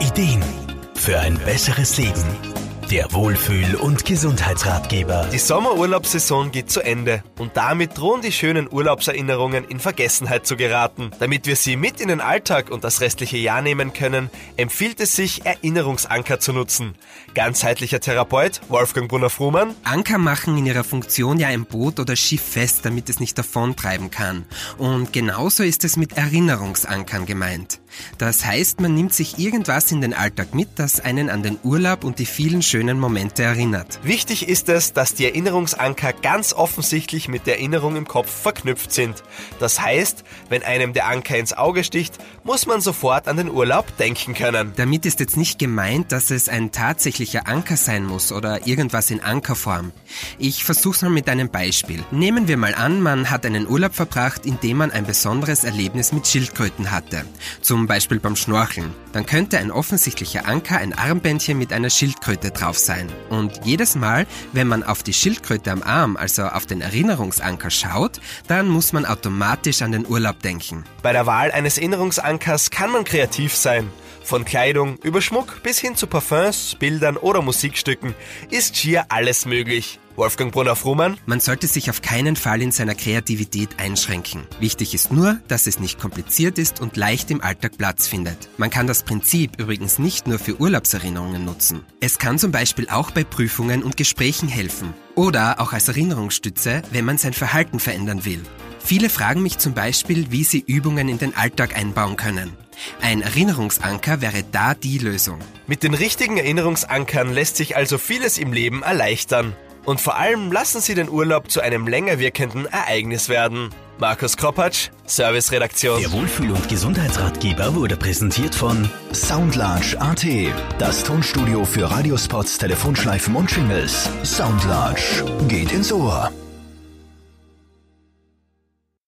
Ideen für ein besseres Leben. Der Wohlfühl- und Gesundheitsratgeber. Die Sommerurlaubssaison geht zu Ende und damit drohen die schönen Urlaubserinnerungen in Vergessenheit zu geraten. Damit wir sie mit in den Alltag und das restliche Jahr nehmen können, empfiehlt es sich, Erinnerungsanker zu nutzen. Ganzheitlicher Therapeut Wolfgang Brunner-Frumann. Anker machen in ihrer Funktion ja ein Boot oder Schiff fest, damit es nicht davontreiben kann. Und genauso ist es mit Erinnerungsankern gemeint. Das heißt, man nimmt sich irgendwas in den Alltag mit, das einen an den Urlaub und die vielen schönen Momente erinnert. Wichtig ist es, dass die Erinnerungsanker ganz offensichtlich mit der Erinnerung im Kopf verknüpft sind. Das heißt, wenn einem der Anker ins Auge sticht, muss man sofort an den Urlaub denken können. Damit ist jetzt nicht gemeint, dass es ein tatsächlicher Anker sein muss oder irgendwas in Ankerform. Ich versuch's mal mit einem Beispiel. Nehmen wir mal an, man hat einen Urlaub verbracht, in dem man ein besonderes Erlebnis mit Schildkröten hatte. Zum Beispiel beim Schnorcheln. Dann könnte ein offensichtlicher Anker ein Armbändchen mit einer Schildkröte drauf sein. Und jedes Mal, wenn man auf die Schildkröte am Arm, also auf den Erinnerungsanker schaut, dann muss man automatisch an den Urlaub denken. Bei der Wahl eines Erinnerungsankers kann man kreativ sein. Von Kleidung über Schmuck bis hin zu Parfums, Bildern oder Musikstücken ist schier alles möglich. Wolfgang Brunner-Frumann. Man sollte sich auf keinen Fall in seiner Kreativität einschränken. Wichtig ist nur, dass es nicht kompliziert ist und leicht im Alltag Platz findet. Man kann das Prinzip übrigens nicht nur für Urlaubserinnerungen nutzen. Es kann zum Beispiel auch bei Prüfungen und Gesprächen helfen. Oder auch als Erinnerungsstütze, wenn man sein Verhalten verändern will. Viele fragen mich zum Beispiel, wie sie Übungen in den Alltag einbauen können. Ein Erinnerungsanker wäre da die Lösung. Mit den richtigen Erinnerungsankern lässt sich also vieles im Leben erleichtern. Und vor allem lassen Sie den Urlaub zu einem länger wirkenden Ereignis werden. Markus Kropatsch, Serviceredaktion. Der Wohlfühl- und Gesundheitsratgeber wurde präsentiert von Soundlarge AT, das Tonstudio für Radiospots, Telefonschleifen und Jingles. Soundlarge geht ins Ohr.